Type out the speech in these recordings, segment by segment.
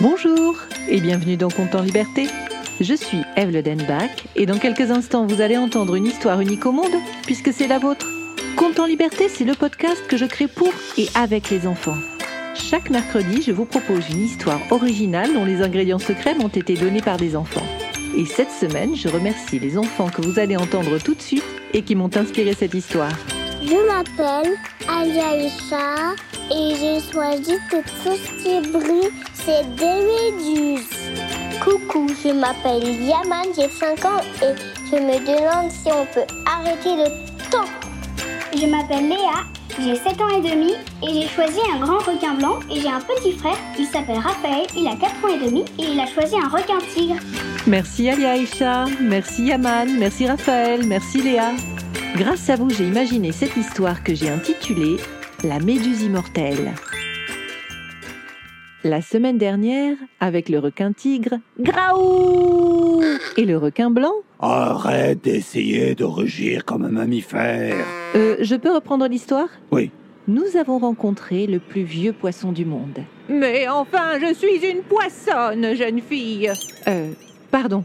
Bonjour et bienvenue dans Compte en Liberté. Je suis Eve Denbach et dans quelques instants vous allez entendre une histoire unique au monde puisque c'est la vôtre. Compte en Liberté, c'est le podcast que je crée pour et avec les enfants. Chaque mercredi, je vous propose une histoire originale dont les ingrédients secrets m'ont été donnés par des enfants. Et cette semaine, je remercie les enfants que vous allez entendre tout de suite et qui m'ont inspiré cette histoire. Je m'appelle Aliaïcha et j'ai choisi que tout ce qui c'est des méduses. Coucou, je m'appelle Yaman, j'ai 5 ans et je me demande si on peut arrêter le temps. Je m'appelle Léa, j'ai 7 ans et demi et j'ai choisi un grand requin blanc et j'ai un petit frère, il s'appelle Raphaël, il a 4 ans et demi et il a choisi un requin tigre. Merci Ali Aïcha, merci Yaman, merci Raphaël, merci Léa. Grâce à vous, j'ai imaginé cette histoire que j'ai intitulée La Méduse immortelle. La semaine dernière, avec le requin tigre, Graou Et le requin blanc, Arrête d'essayer de rugir comme un mammifère. euh, je peux reprendre l'histoire? Oui, Nous avons rencontré le plus vieux poisson du monde. Mais enfin, je suis une poissonne, jeune fille. Euh, pardon.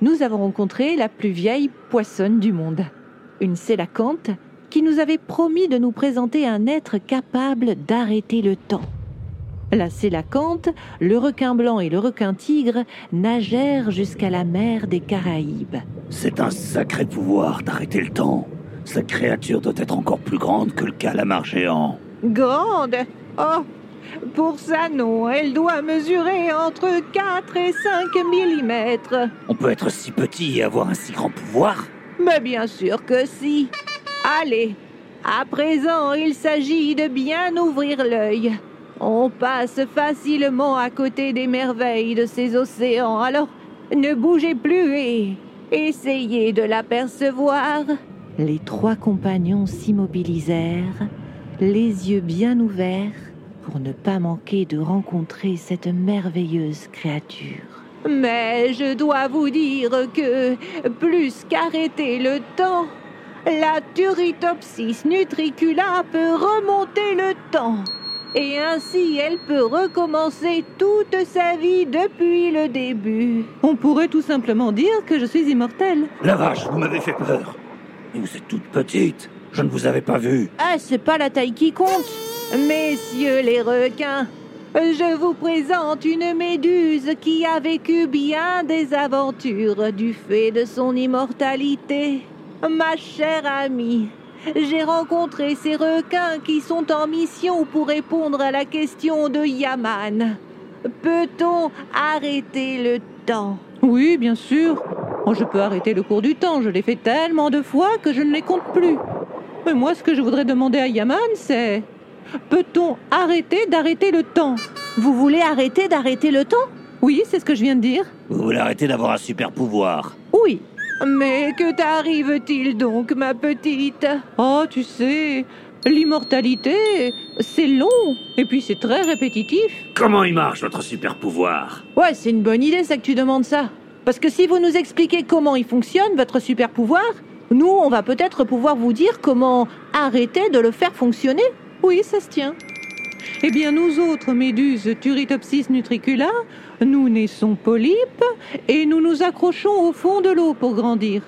Nous avons rencontré la plus vieille poissonne du monde. Une sélacante qui nous avait promis de nous présenter un être capable d'arrêter le temps. La sélacante, le requin blanc et le requin tigre nagèrent jusqu'à la mer des Caraïbes. c'est un sacré pouvoir d'arrêter le temps. Cette créature doit être encore plus grande que le calamar géant. Grande? Oh Pour ça, non. Elle doit mesurer entre 4 et 5 millimètres. On peut être si petit et avoir un si grand pouvoir? Mais bien sûr que si. Allez, à présent, il s'agit de bien ouvrir l'œil. On passe facilement à côté des merveilles de ces océans, alors ne bougez plus et essayez de l'apercevoir. Les trois compagnons s'immobilisèrent, les yeux bien ouverts, pour ne pas manquer de rencontrer cette merveilleuse créature. Mais je dois vous dire que, plus qu'arrêter le temps, la Turritopsis nutricula peut remonter le temps. Et ainsi, elle peut recommencer toute sa vie depuis le début. On pourrait tout simplement dire que je suis immortelle. La vache, vous m'avez fait peur. Mais vous êtes toute petite. Je ne vous avais pas vu. Ah, c'est pas la taille qui compte. Messieurs les requins, je vous présente une méduse qui a vécu bien des aventures du fait de son immortalité. Ma chère amie, j'ai rencontré ces requins qui sont en mission pour répondre à la question de Yaman. Peut-on arrêter le temps? Oui, bien sûr. je peux arrêter le cours du temps. Je l'ai fait tellement de fois que je ne les compte plus. Mais moi, ce que je voudrais demander à Yaman, c'est peut-on arrêter d'arrêter le temps? Vous voulez arrêter d'arrêter le temps? Oui, c'est ce que je viens de dire. Vous voulez arrêter d'avoir un super pouvoir. Mais que t'arrive-t-il donc, ma petite? Oh, tu sais, l'immortalité, c'est long, et puis c'est très répétitif. Comment il marche votre super pouvoir? Ouais, c'est une bonne idée, ça que tu demandes ça. Parce que si vous nous expliquez comment il fonctionne, votre super pouvoir, nous, on va peut-être pouvoir vous dire comment arrêter de le faire fonctionner. Oui, ça se tient. Eh bien, nous autres méduses Turritopsis nutricula, nous naissons polypes et nous nous accrochons au fond de l'eau pour grandir.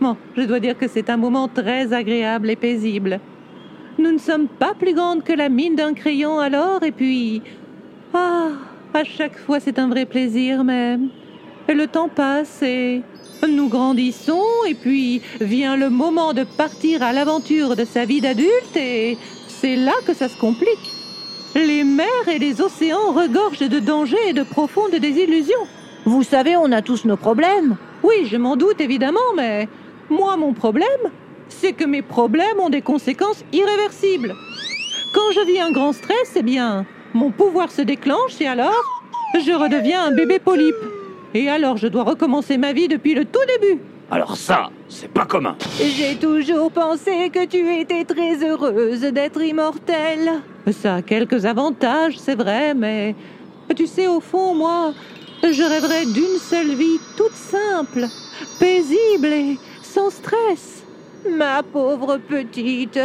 Bon, je dois dire que c'est un moment très agréable et paisible. Nous ne sommes pas plus grandes que la mine d'un crayon alors, et puis... Ah, à chaque fois c'est un vrai plaisir même. Et le temps passe et nous grandissons, et puis vient le moment de partir à l'aventure de sa vie d'adulte, et c'est là que ça se complique. Les mers et les océans regorgent de dangers et de profondes désillusions. Vous savez, on a tous nos problèmes. Oui, je m'en doute évidemment, mais moi, mon problème, c'est que mes problèmes ont des conséquences irréversibles. Quand je vis un grand stress, eh bien, mon pouvoir se déclenche et alors, je redeviens un bébé polype. Et alors, je dois recommencer ma vie depuis le tout début. Alors ça, c'est pas commun. J'ai toujours pensé que tu étais très heureuse d'être immortelle. Ça a quelques avantages, c'est vrai, mais tu sais, au fond, moi, je rêverais d'une seule vie toute simple, paisible et sans stress. Ma pauvre petite,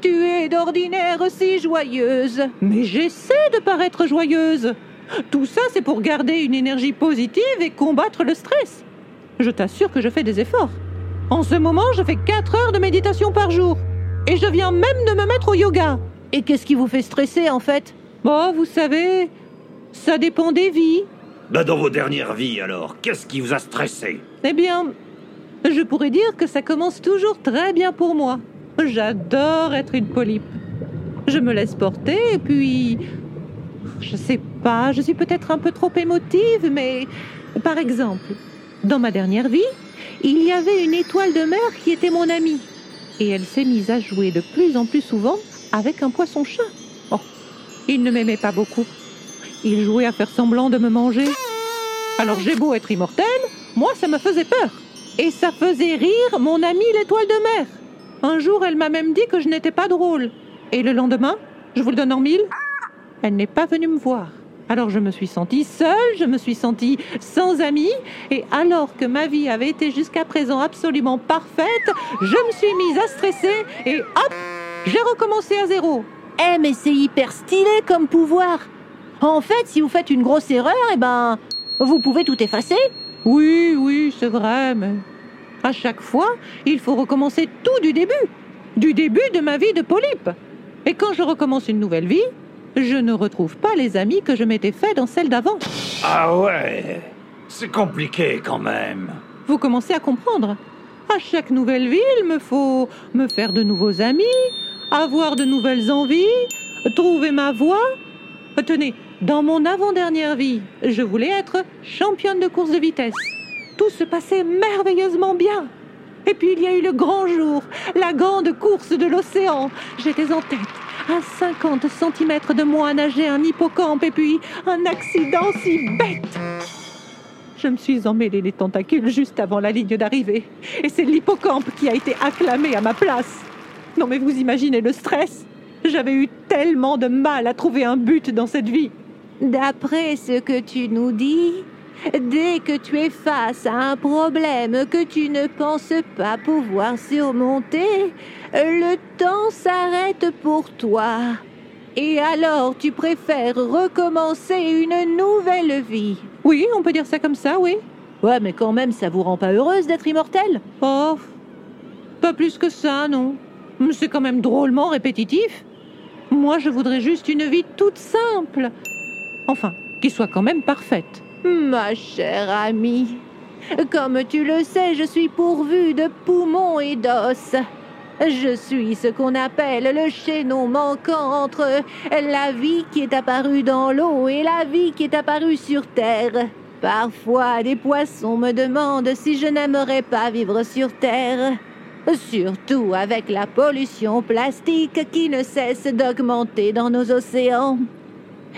tu es d'ordinaire si joyeuse. Mais j'essaie de paraître joyeuse. Tout ça, c'est pour garder une énergie positive et combattre le stress. Je t'assure que je fais des efforts. En ce moment, je fais 4 heures de méditation par jour. Et je viens même de me mettre au yoga. Et qu'est-ce qui vous fait stresser en fait? Bon, vous savez, ça dépend des vies. Bah dans vos dernières vies alors, qu'est-ce qui vous a stressé? Eh bien, je pourrais dire que ça commence toujours très bien pour moi. J'adore être une polype. Je me laisse porter et puis... Je sais pas, je suis peut-être un peu trop émotive, mais... Par exemple, dans ma dernière vie, il y avait une étoile de mer qui était mon amie. Et elle s'est mise à jouer de plus en plus souvent avec un poisson-chat. Oh, il ne m'aimait pas beaucoup. Il jouait à faire semblant de me manger. Alors j'ai beau être immortelle, moi ça me faisait peur. Et ça faisait rire mon amie l'étoile de mer. Un jour, elle m'a même dit que je n'étais pas drôle. Et le lendemain, je vous le donne en mille, elle n'est pas venue me voir. Alors je me suis sentie seule, je me suis sentie sans amis, et alors que ma vie avait été jusqu'à présent absolument parfaite, je me suis mise à stresser, et hop, j'ai recommencé à zéro. Eh mais c'est hyper stylé comme pouvoir. En fait, si vous faites une grosse erreur, eh ben, vous pouvez tout effacer. Oui, oui, c'est vrai, mais à chaque fois, il faut recommencer tout du début. Du début de ma vie de polype. Et quand je recommence une nouvelle vie, je ne retrouve pas les amis que je m'étais fait dans celle d'avant. Ah ouais, c'est compliqué quand même. Vous commencez à comprendre. À chaque nouvelle vie, il me faut me faire de nouveaux amis, avoir de nouvelles envies, trouver ma voie. Tenez, dans mon avant-dernière vie, je voulais être championne de course de vitesse. Tout se passait merveilleusement bien. Et puis il y a eu le grand jour, la grande course de l'océan. J'étais en tête, à 50 cm de moi nager un hippocampe et puis un accident si bête. Je me suis emmêlé les tentacules juste avant la ligne d'arrivée. Et c'est l'hippocampe qui a été acclamé à ma place. Non mais vous imaginez le stress J'avais eu tellement de mal à trouver un but dans cette vie. D'après ce que tu nous dis, dès que tu es face à un problème que tu ne penses pas pouvoir surmonter, le temps s'arrête pour toi. Et alors tu préfères recommencer une nouvelle vie? Oui, on peut dire ça comme ça, oui. Ouais, mais quand même, ça vous rend pas heureuse d'être immortelle? Oh, pas plus que ça, non. C'est quand même drôlement répétitif. Moi, je voudrais juste une vie toute simple. Enfin, qui soit quand même parfaite. Ma chère amie, comme tu le sais, je suis pourvue de poumons et d'os. Je suis ce qu'on appelle le chaînon manquant entre la vie qui est apparue dans l'eau et la vie qui est apparue sur Terre. Parfois, des poissons me demandent si je n'aimerais pas vivre sur Terre. Surtout avec la pollution plastique qui ne cesse d'augmenter dans nos océans.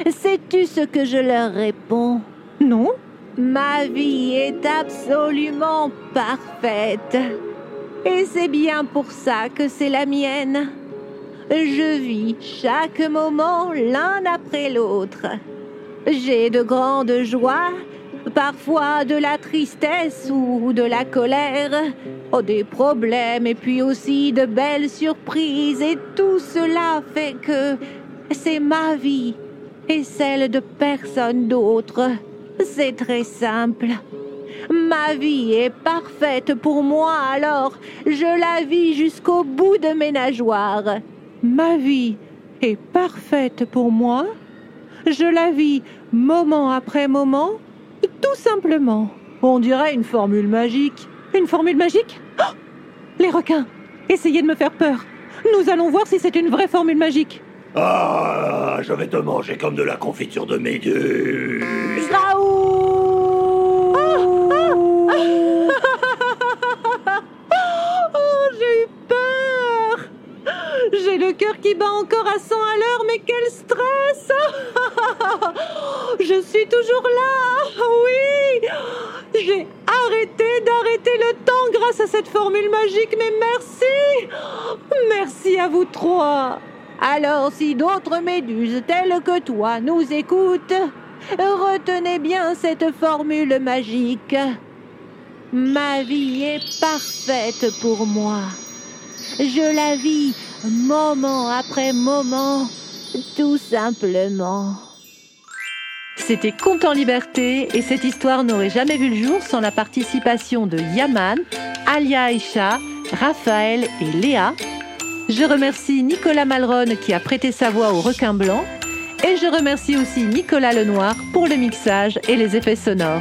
Sais-tu ce que je leur réponds? Non. Ma vie est absolument parfaite. Et c'est bien pour ça que c'est la mienne. Je vis chaque moment l'un après l'autre. J'ai de grandes joies, parfois de la tristesse ou de la colère, oh, des problèmes et puis aussi de belles surprises. Et tout cela fait que c'est ma vie et celle de personne d'autre. C'est très simple. Ma vie est parfaite pour moi, alors je la vis jusqu'au bout de mes nageoires. Ma vie est parfaite pour moi. Je la vis moment après moment, tout simplement. On dirait une formule magique. Une formule magique? Oh Les requins Essayez de me faire peur. Nous allons voir si c'est une vraie formule magique. Ah, je vais te manger comme de la confiture de méduse j'ai eu peur Le cœur qui bat encore à 100 à l'heure, mais quel stress Je suis toujours là Oui J'ai arrêté d'arrêter le temps grâce à cette formule magique, mais merci Merci à vous trois alors, si d'autres méduses telles que toi nous écoutent, retenez bien cette formule magique. Ma vie est parfaite pour moi. Je la vis moment après moment, tout simplement. C'était Conte en liberté et cette histoire n'aurait jamais vu le jour sans la participation de Yaman, Alia Aisha, Raphaël et Léa. Je remercie Nicolas Malron qui a prêté sa voix au requin blanc et je remercie aussi Nicolas Lenoir pour le mixage et les effets sonores.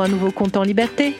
un nouveau compte en liberté.